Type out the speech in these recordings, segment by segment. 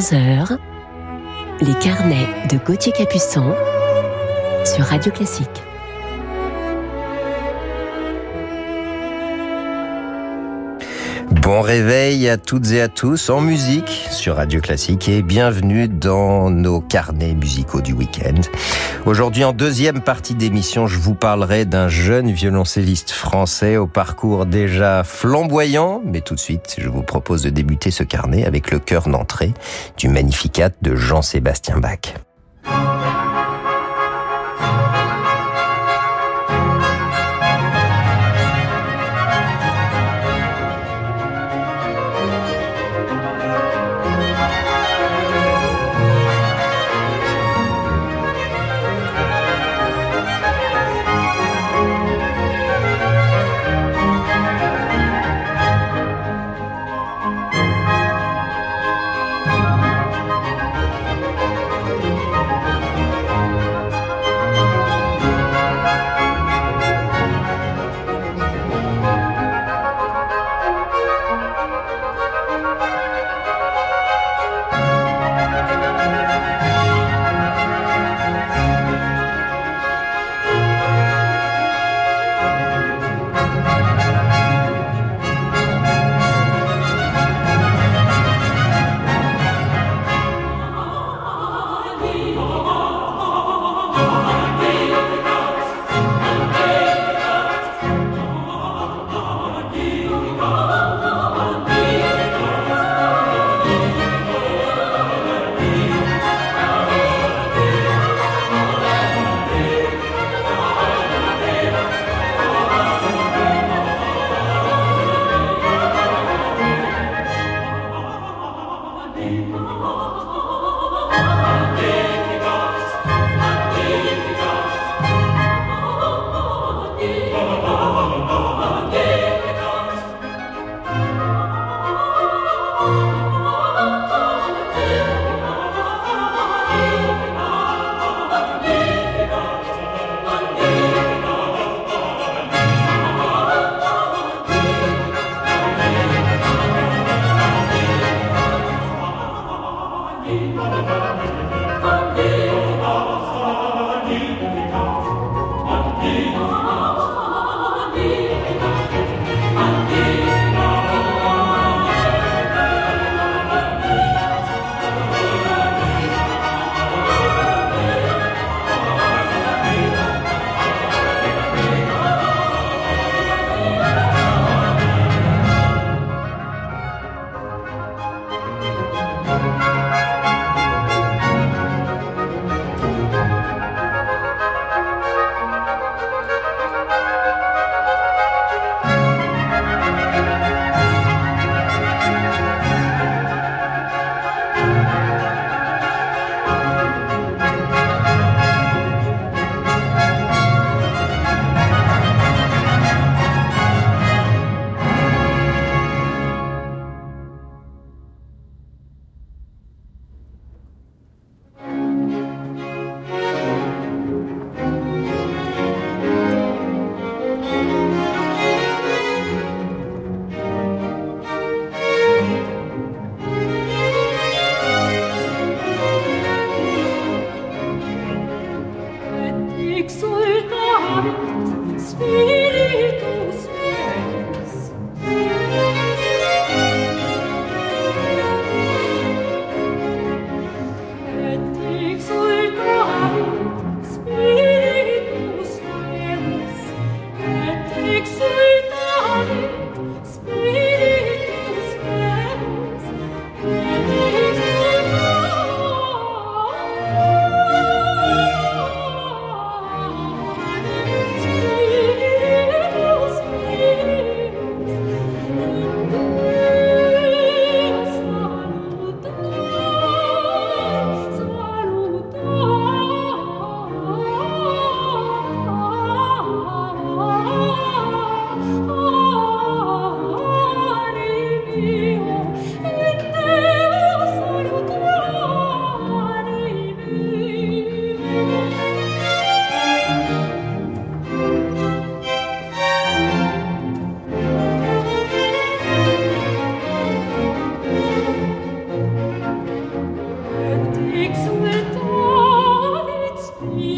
11h, les carnets de Gauthier Capuçon sur Radio Classique. Bon réveil à toutes et à tous en musique sur Radio Classique et bienvenue dans nos carnets musicaux du week-end. Aujourd'hui, en deuxième partie d'émission, je vous parlerai d'un jeune violoncelliste français au parcours déjà flamboyant, mais tout de suite, je vous propose de débuter ce carnet avec le cœur d'entrée du Magnificat de Jean-Sébastien Bach.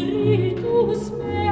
spiritus me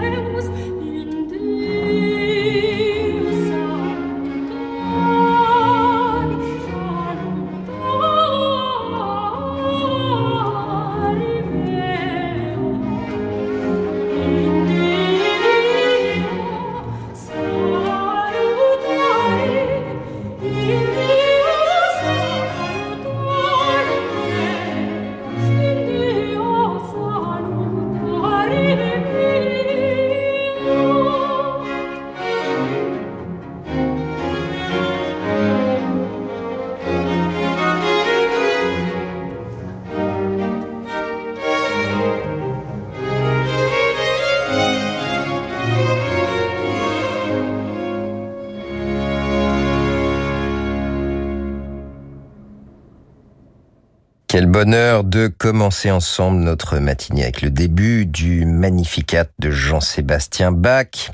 Quel bonheur de commencer ensemble notre matinée avec le début du Magnificat de Jean-Sébastien Bach.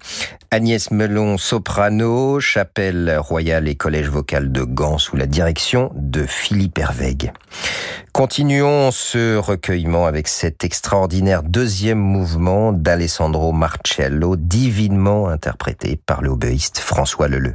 Agnès Melon, soprano, chapelle royale et collège vocal de Gand sous la direction de Philippe Hervègue. Continuons ce recueillement avec cet extraordinaire deuxième mouvement d'Alessandro Marcello, divinement interprété par le François Leleu.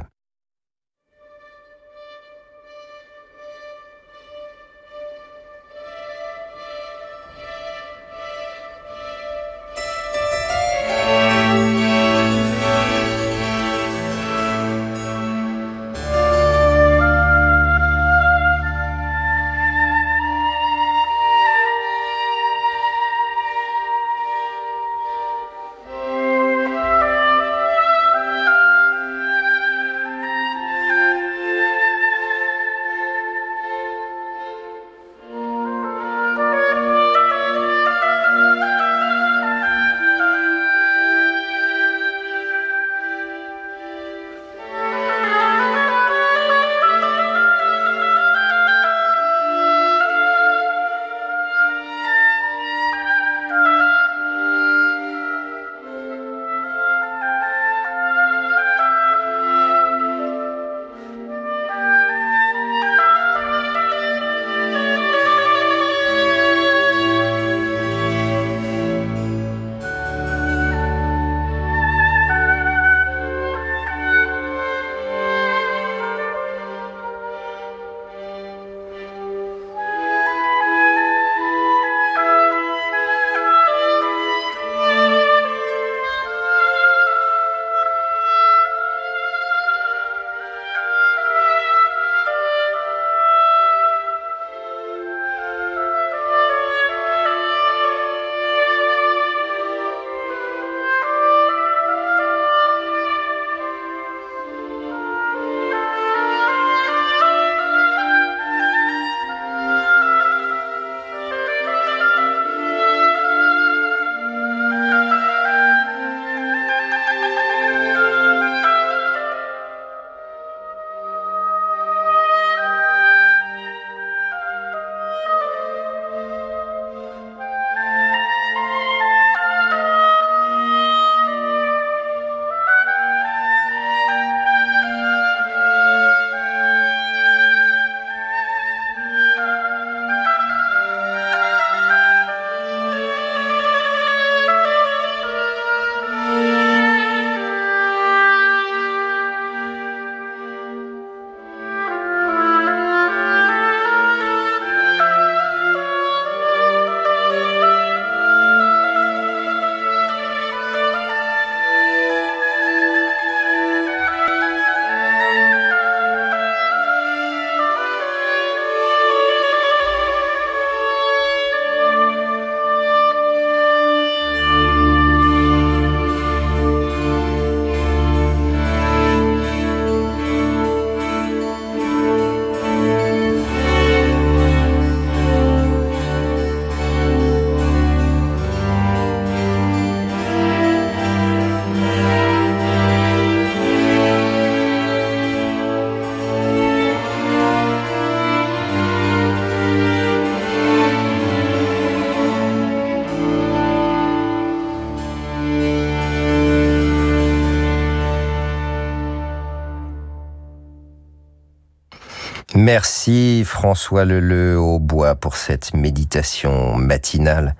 François Leleu au bois pour cette méditation matinale.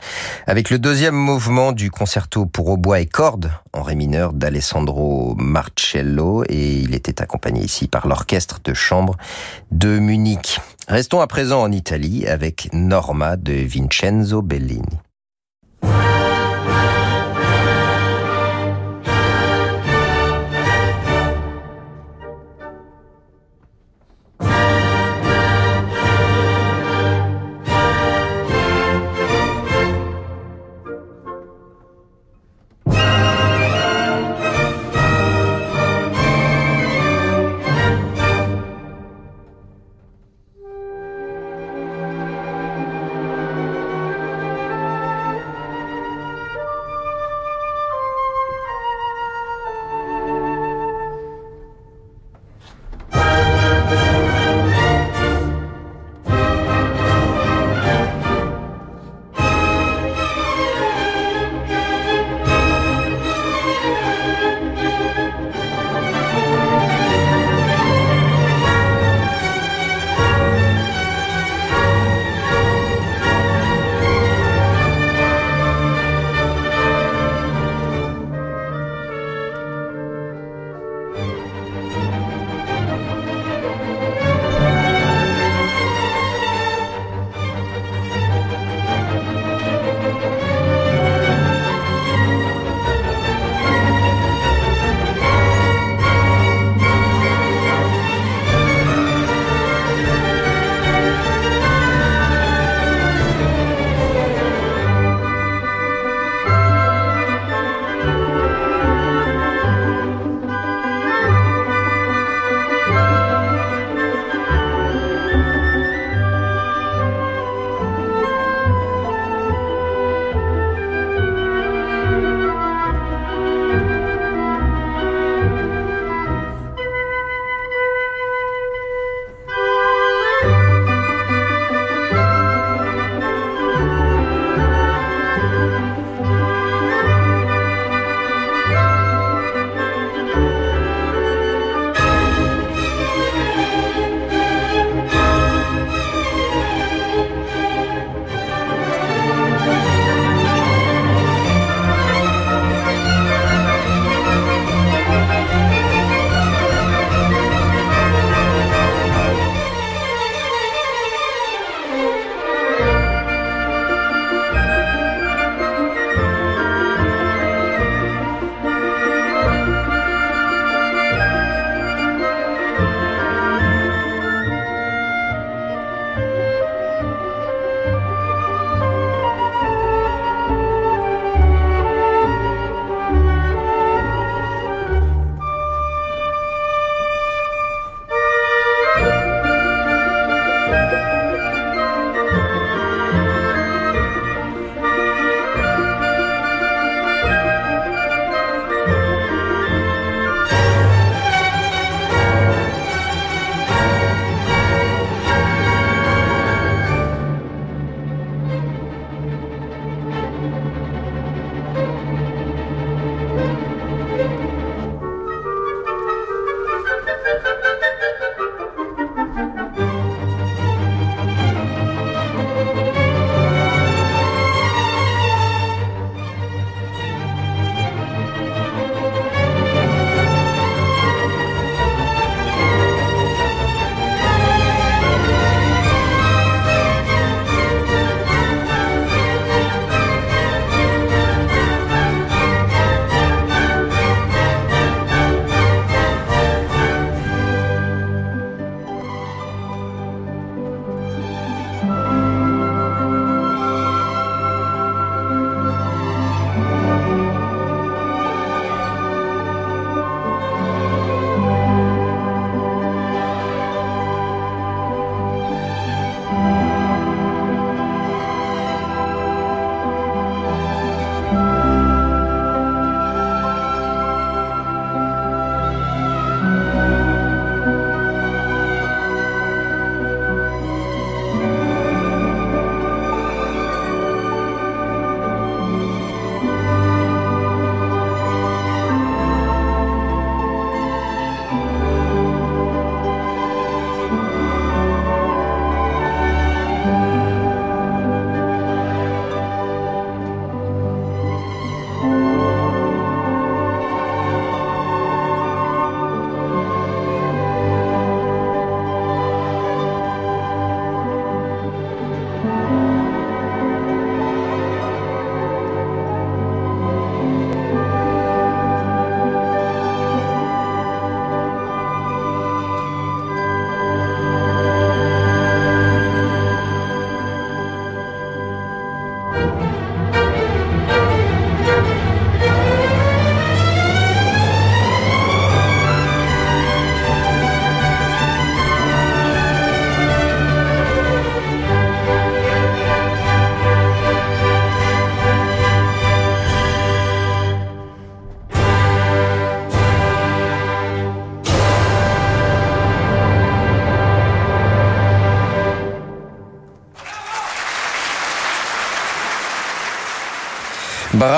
Avec le deuxième mouvement du concerto pour hautbois et cordes en ré mineur d'Alessandro Marcello et il était accompagné ici par l'orchestre de chambre de Munich. Restons à présent en Italie avec Norma de Vincenzo Bellini.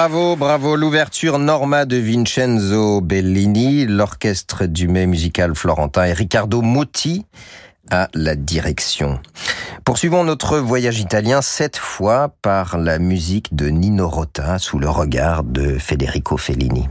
Bravo, bravo. L'ouverture Norma de Vincenzo Bellini, l'orchestre du mai musical florentin et Riccardo Muti à la direction. Poursuivons notre voyage italien cette fois par la musique de Nino Rota sous le regard de Federico Fellini.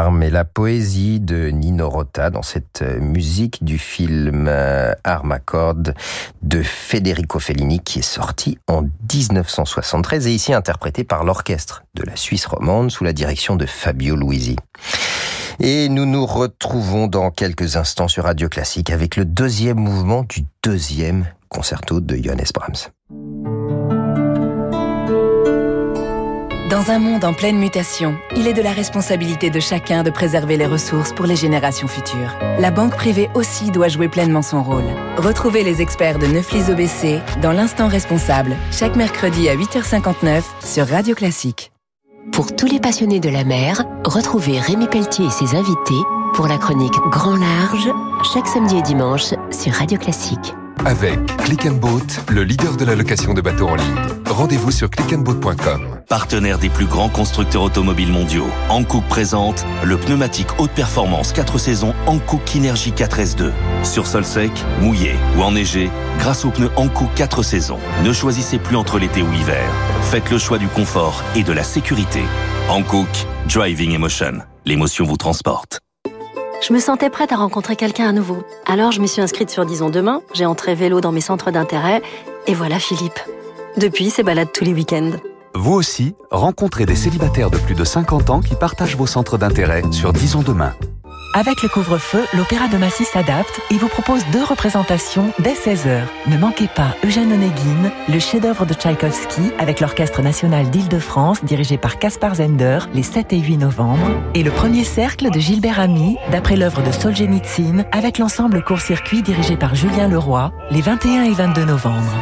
Charme et la poésie de Nino Rota dans cette musique du film euh, Armacorde de Federico Fellini qui est sorti en 1973 et ici interprété par l'orchestre de la Suisse romande sous la direction de Fabio Luisi. Et nous nous retrouvons dans quelques instants sur Radio Classique avec le deuxième mouvement du deuxième concerto de Johannes Brahms. Dans un monde en pleine mutation, il est de la responsabilité de chacun de préserver les ressources pour les générations futures. La banque privée aussi doit jouer pleinement son rôle. Retrouvez les experts de Neuflis OBC dans l'instant responsable, chaque mercredi à 8h59 sur Radio Classique. Pour tous les passionnés de la mer, retrouvez Rémi Pelletier et ses invités pour la chronique Grand Large, chaque samedi et dimanche sur Radio Classique. Avec Click Boat, le leader de la location de bateaux en ligne. Rendez-vous sur clickandboat.com. Partenaire des plus grands constructeurs automobiles mondiaux, Hankook présente le pneumatique haute performance 4 saisons Hankook Kinergy 4S2. Sur sol sec, mouillé ou enneigé, grâce aux pneus Hankook 4 saisons, ne choisissez plus entre l'été ou l'hiver. Faites le choix du confort et de la sécurité. Hankook, Driving Emotion. L'émotion vous transporte. Je me sentais prête à rencontrer quelqu'un à nouveau. Alors je me suis inscrite sur Disons Demain, j'ai entré vélo dans mes centres d'intérêt, et voilà Philippe. Depuis, c'est balade tous les week-ends. Vous aussi, rencontrez des célibataires de plus de 50 ans qui partagent vos centres d'intérêt sur Disons Demain. Avec le couvre-feu, l'Opéra de Massy s'adapte et vous propose deux représentations dès 16h. Ne manquez pas Eugène Onegin, le chef-d'œuvre de Tchaïkovski avec l'Orchestre national d'Île-de-France dirigé par Caspar Zender les 7 et 8 novembre et le premier cercle de Gilbert Ami d'après l'œuvre de Solzhenitsyn avec l'ensemble court-circuit dirigé par Julien Leroy les 21 et 22 novembre.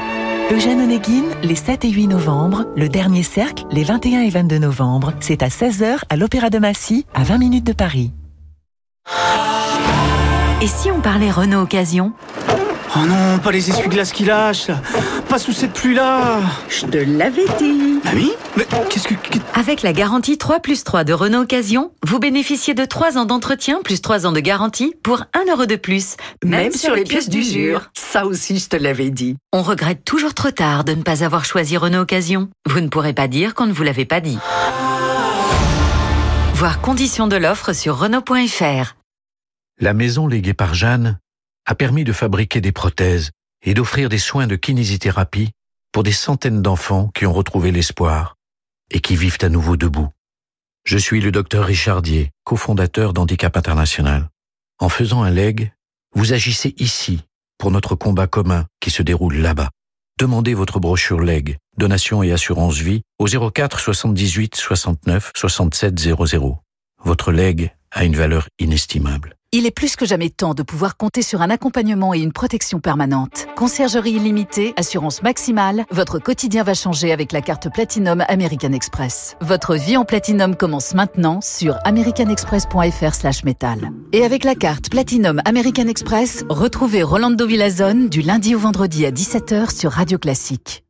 Eugène Onegin, les 7 et 8 novembre, le dernier cercle, les 21 et 22 novembre. C'est à 16h à l'Opéra de Massy, à 20 minutes de Paris. Et si on parlait Renault Occasion? Oh non, pas les essuie-glaces qui lâchent Pas sous cette pluie-là Je te l'avais dit Ah oui Mais qu'est-ce que... Avec la garantie 3 plus 3 de Renault Occasion, vous bénéficiez de 3 ans d'entretien plus 3 ans de garantie pour 1 euro de plus. Même, même sur les pièces d'usure. Ça aussi, je te l'avais dit. On regrette toujours trop tard de ne pas avoir choisi Renault Occasion. Vous ne pourrez pas dire qu'on ne vous l'avait pas dit. Voir conditions de l'offre sur Renault.fr. La maison léguée par Jeanne a permis de fabriquer des prothèses et d'offrir des soins de kinésithérapie pour des centaines d'enfants qui ont retrouvé l'espoir et qui vivent à nouveau debout. Je suis le docteur Richardier, cofondateur d'Handicap International. En faisant un leg, vous agissez ici pour notre combat commun qui se déroule là-bas. Demandez votre brochure leg, donation et assurance vie au 04 78 69 67 00. Votre leg a une valeur inestimable. Il est plus que jamais temps de pouvoir compter sur un accompagnement et une protection permanente. Conciergerie illimitée, assurance maximale, votre quotidien va changer avec la carte Platinum American Express. Votre vie en Platinum commence maintenant sur americanexpress.fr métal. Et avec la carte Platinum American Express, retrouvez Rolando Villazone du lundi au vendredi à 17h sur Radio Classique.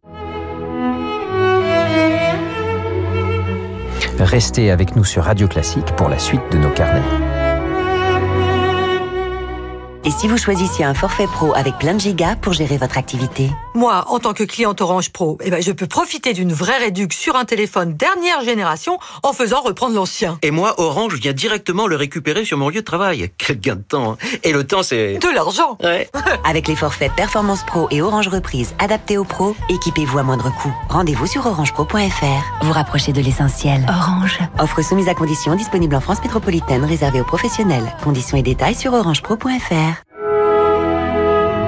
Restez avec nous sur Radio Classique pour la suite de nos carnets. Et si vous choisissiez un forfait pro avec plein de gigas pour gérer votre activité Moi, en tant que cliente Orange Pro, eh ben, je peux profiter d'une vraie réduction sur un téléphone dernière génération en faisant reprendre l'ancien. Et moi, Orange vient directement le récupérer sur mon lieu de travail. Quel gain de temps. Hein. Et le temps, c'est... De l'argent ouais. Avec les forfaits Performance Pro et Orange Reprise adaptés aux pros, équipez-vous à moindre coût. Rendez-vous sur orangepro.fr. Vous rapprochez de l'essentiel. Orange. Offre soumise à conditions disponible en France métropolitaine réservée aux professionnels. Conditions et détails sur orangepro.fr.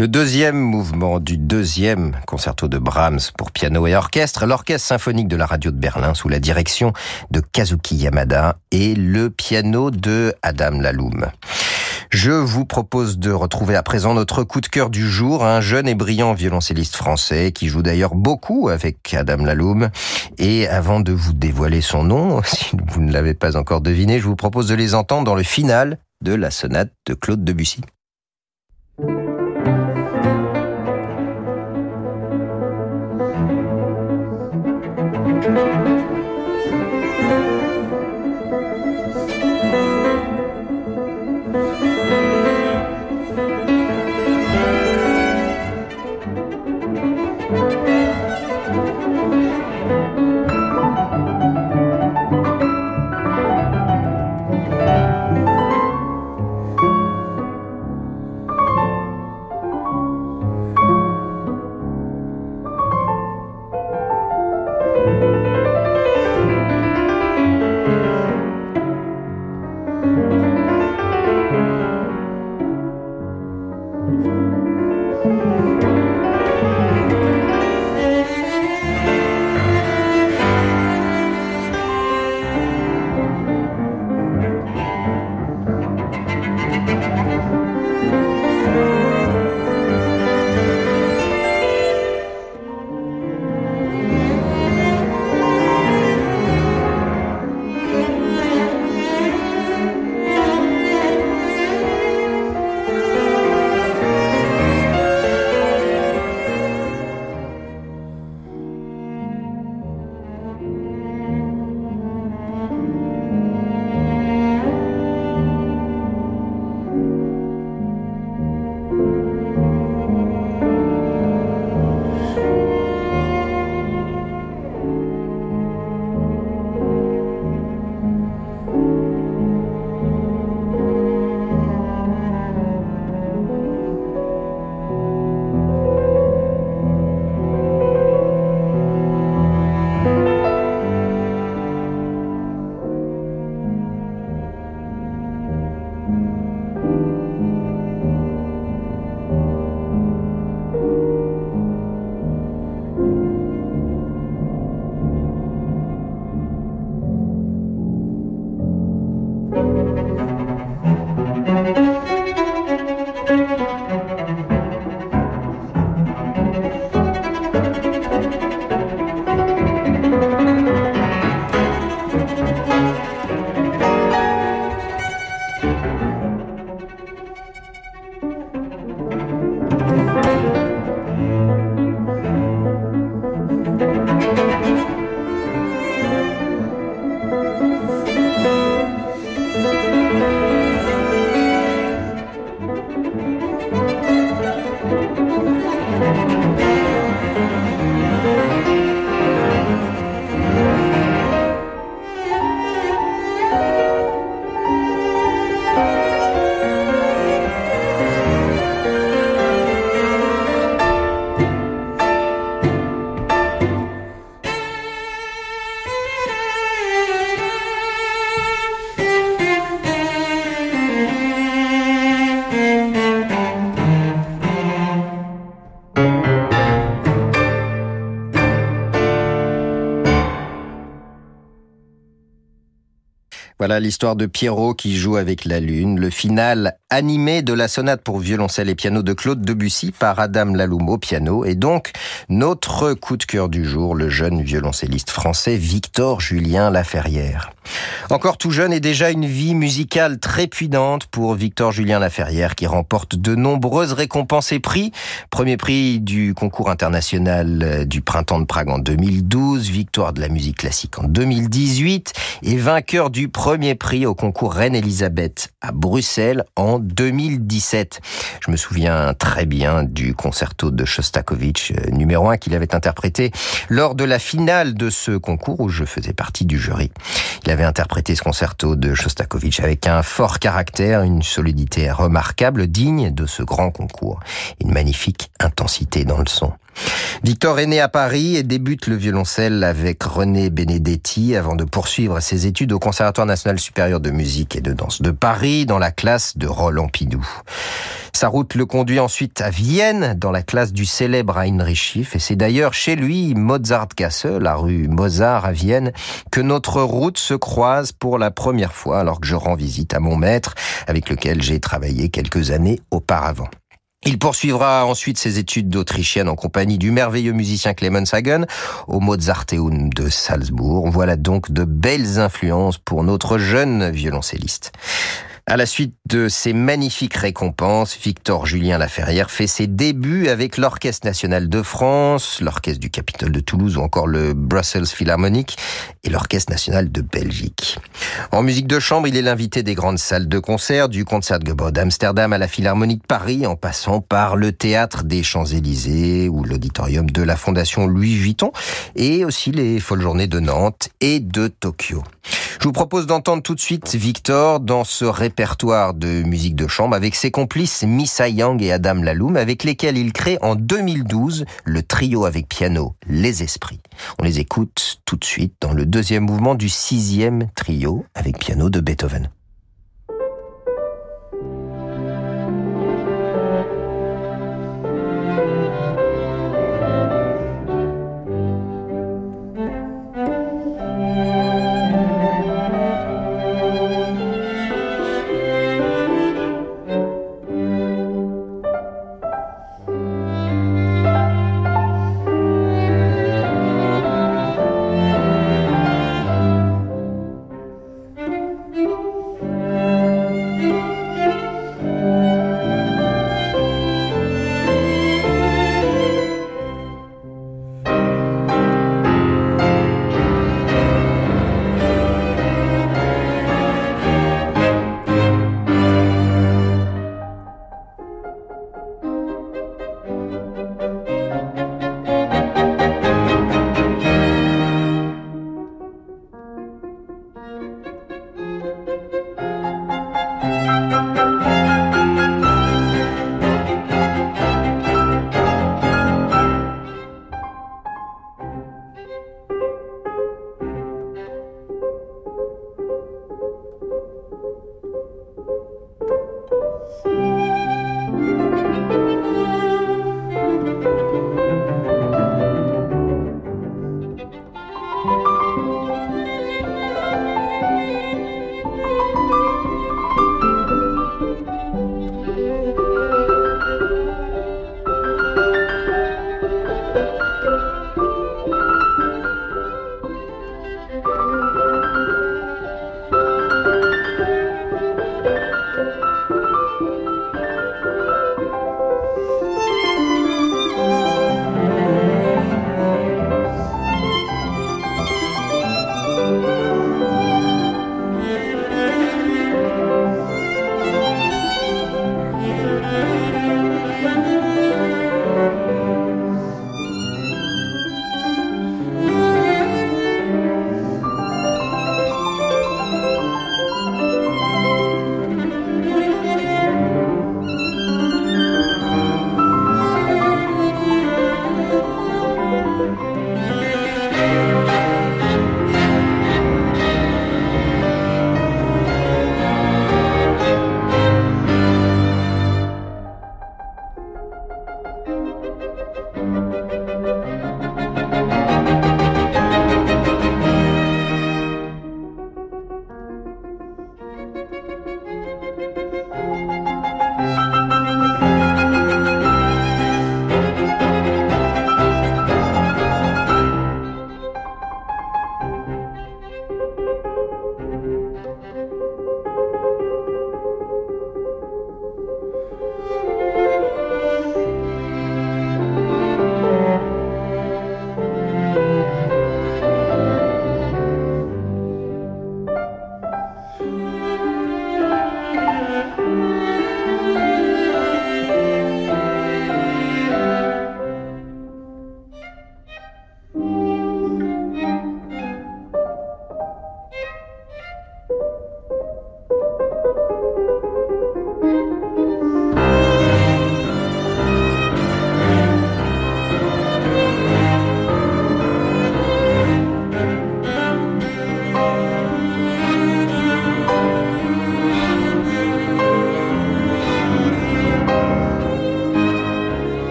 Le deuxième mouvement du deuxième concerto de Brahms pour piano et orchestre, l'orchestre symphonique de la radio de Berlin sous la direction de Kazuki Yamada et le piano de Adam Laloum. Je vous propose de retrouver à présent notre coup de cœur du jour, un jeune et brillant violoncelliste français qui joue d'ailleurs beaucoup avec Adam Laloum. Et avant de vous dévoiler son nom, si vous ne l'avez pas encore deviné, je vous propose de les entendre dans le final de la sonate de Claude Debussy. Música l'histoire de Pierrot qui joue avec la lune, le final animé de la sonate pour violoncelle et piano de Claude Debussy par Adam Laloum au piano et donc notre coup de cœur du jour, le jeune violoncelliste français Victor Julien Laferrière. Encore tout jeune et déjà une vie musicale très puissante pour Victor Julien Laferrière qui remporte de nombreuses récompenses et prix. Premier prix du concours international du printemps de Prague en 2012, victoire de la musique classique en 2018 et vainqueur du premier prix au concours Reine-Elisabeth à Bruxelles en 2017. Je me souviens très bien du concerto de Shostakovich euh, numéro 1 qu'il avait interprété lors de la finale de ce concours où je faisais partie du jury. Il avait interprété ce concerto de Shostakovich avec un fort caractère, une solidité remarquable, digne de ce grand concours, une magnifique intensité dans le son. Victor est né à Paris et débute le violoncelle avec René Benedetti avant de poursuivre ses études au Conservatoire national supérieur de musique et de danse de Paris dans la classe de Roland Pidou. Sa route le conduit ensuite à Vienne, dans la classe du célèbre Heinrich Schiff, et c'est d'ailleurs chez lui, Mozartgasse, la rue Mozart à Vienne, que notre route se croise pour la première fois alors que je rends visite à mon maître, avec lequel j'ai travaillé quelques années auparavant. Il poursuivra ensuite ses études d'autrichienne en compagnie du merveilleux musicien Clemens Hagen au Mozarteum de Salzbourg. Voilà donc de belles influences pour notre jeune violoncelliste. À la suite de ces magnifiques récompenses, Victor Julien Laferrière fait ses débuts avec l'Orchestre national de France, l'Orchestre du Capitole de Toulouse ou encore le Brussels Philharmonic et l'Orchestre national de Belgique. En musique de chambre, il est l'invité des grandes salles de concert, du Concertgebouw d'Amsterdam à la Philharmonie de Paris, en passant par le Théâtre des Champs-Élysées ou l'Auditorium de la Fondation Louis Vuitton et aussi les Folles Journées de Nantes et de Tokyo. Je vous propose d'entendre tout de suite Victor dans ce répertoire de musique de chambre avec ses complices Missa Yang et Adam Laloum avec lesquels il crée en 2012 le trio avec piano Les Esprits. On les écoute tout de suite dans le deuxième mouvement du sixième trio avec piano de Beethoven.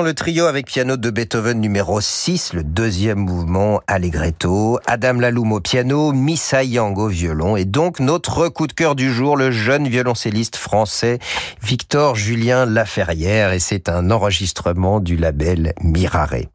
Le trio avec piano de Beethoven numéro 6, le deuxième mouvement Allegretto, Adam Laloum au piano, Missa Yang au violon. Et donc notre coup de cœur du jour, le jeune violoncelliste français Victor Julien Laferrière. Et c'est un enregistrement du label Mirare.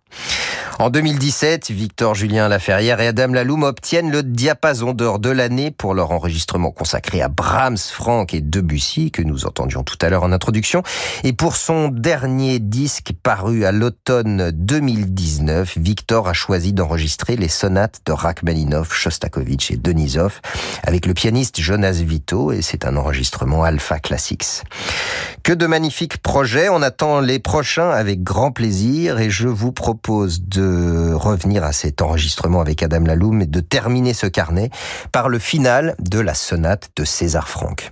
En 2017, Victor Julien Laferrière et Adam Laloum obtiennent le diapason d'or de l'année pour leur enregistrement consacré à Brahms, Franck et Debussy, que nous entendions tout à l'heure en introduction. Et pour son dernier disque paru à l'automne 2019, Victor a choisi d'enregistrer les sonates de Rachmaninoff, Shostakovich et Denisov avec le pianiste Jonas Vito et c'est un enregistrement Alpha Classics. Que de magnifiques projets, on attend les prochains avec grand plaisir et je vous propose de revenir à cet enregistrement avec Adam Laloum et de terminer ce carnet par le final de la sonate de César Franck.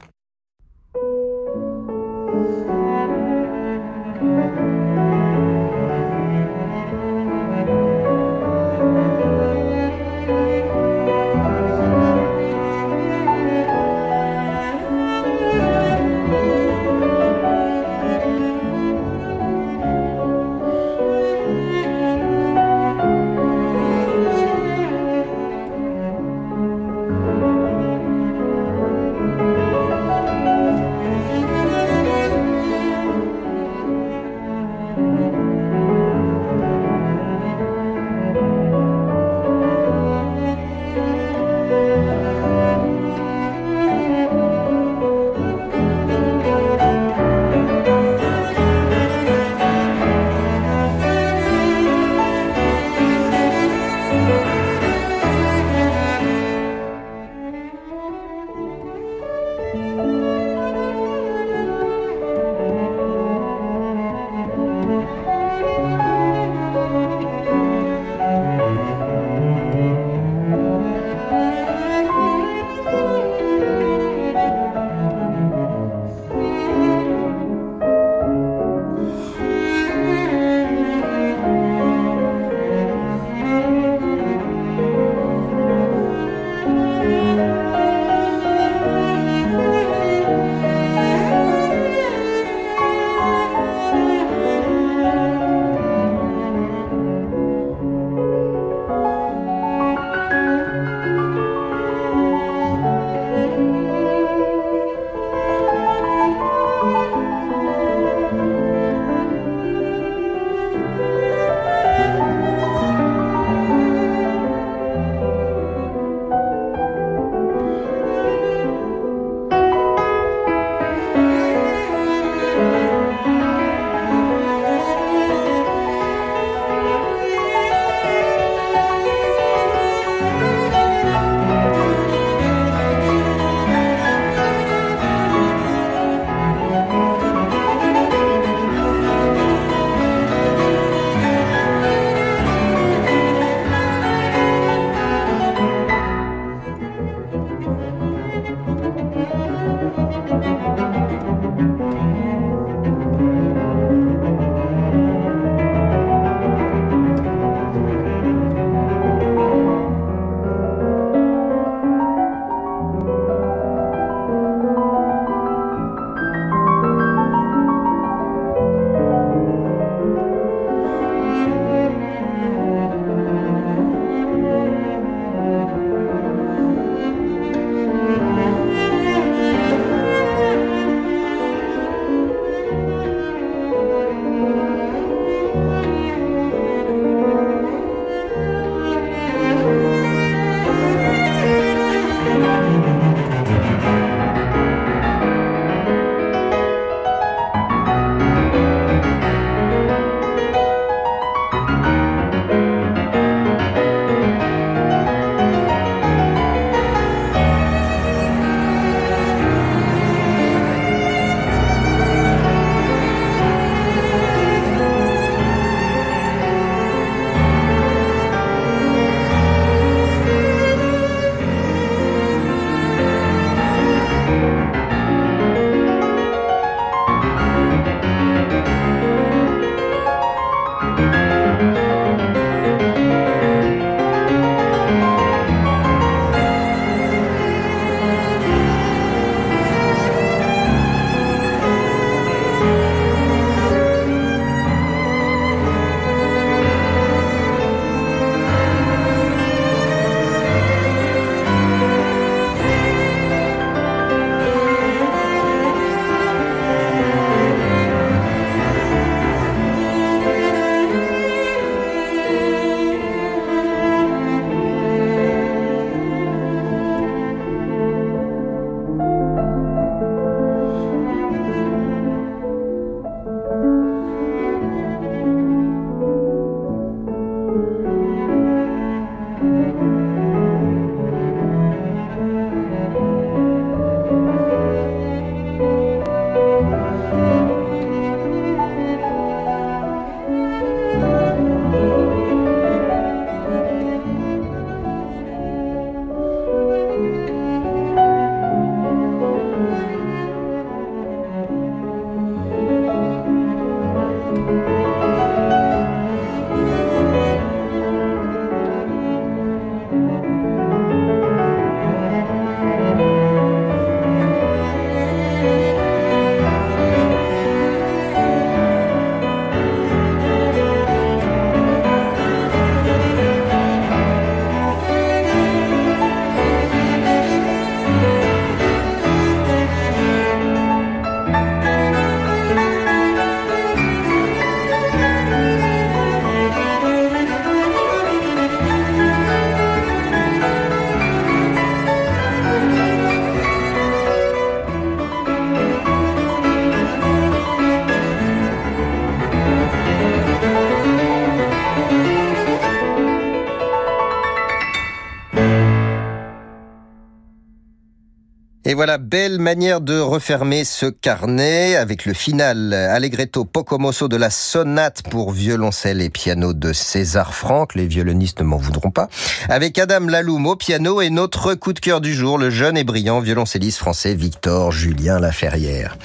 Voilà, belle manière de refermer ce carnet avec le final Allegretto Pocomoso de la sonate pour violoncelle et piano de César Franck. Les violonistes ne m'en voudront pas. Avec Adam Laloum au piano et notre coup de cœur du jour, le jeune et brillant violoncelliste français Victor Julien Laferrière.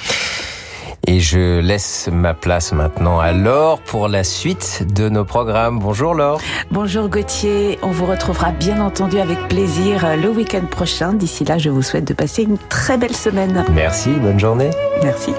Et je laisse ma place maintenant à Laure pour la suite de nos programmes. Bonjour Laure. Bonjour Gauthier. On vous retrouvera bien entendu avec plaisir le week-end prochain. D'ici là, je vous souhaite de passer une très belle semaine. Merci, bonne journée. Merci.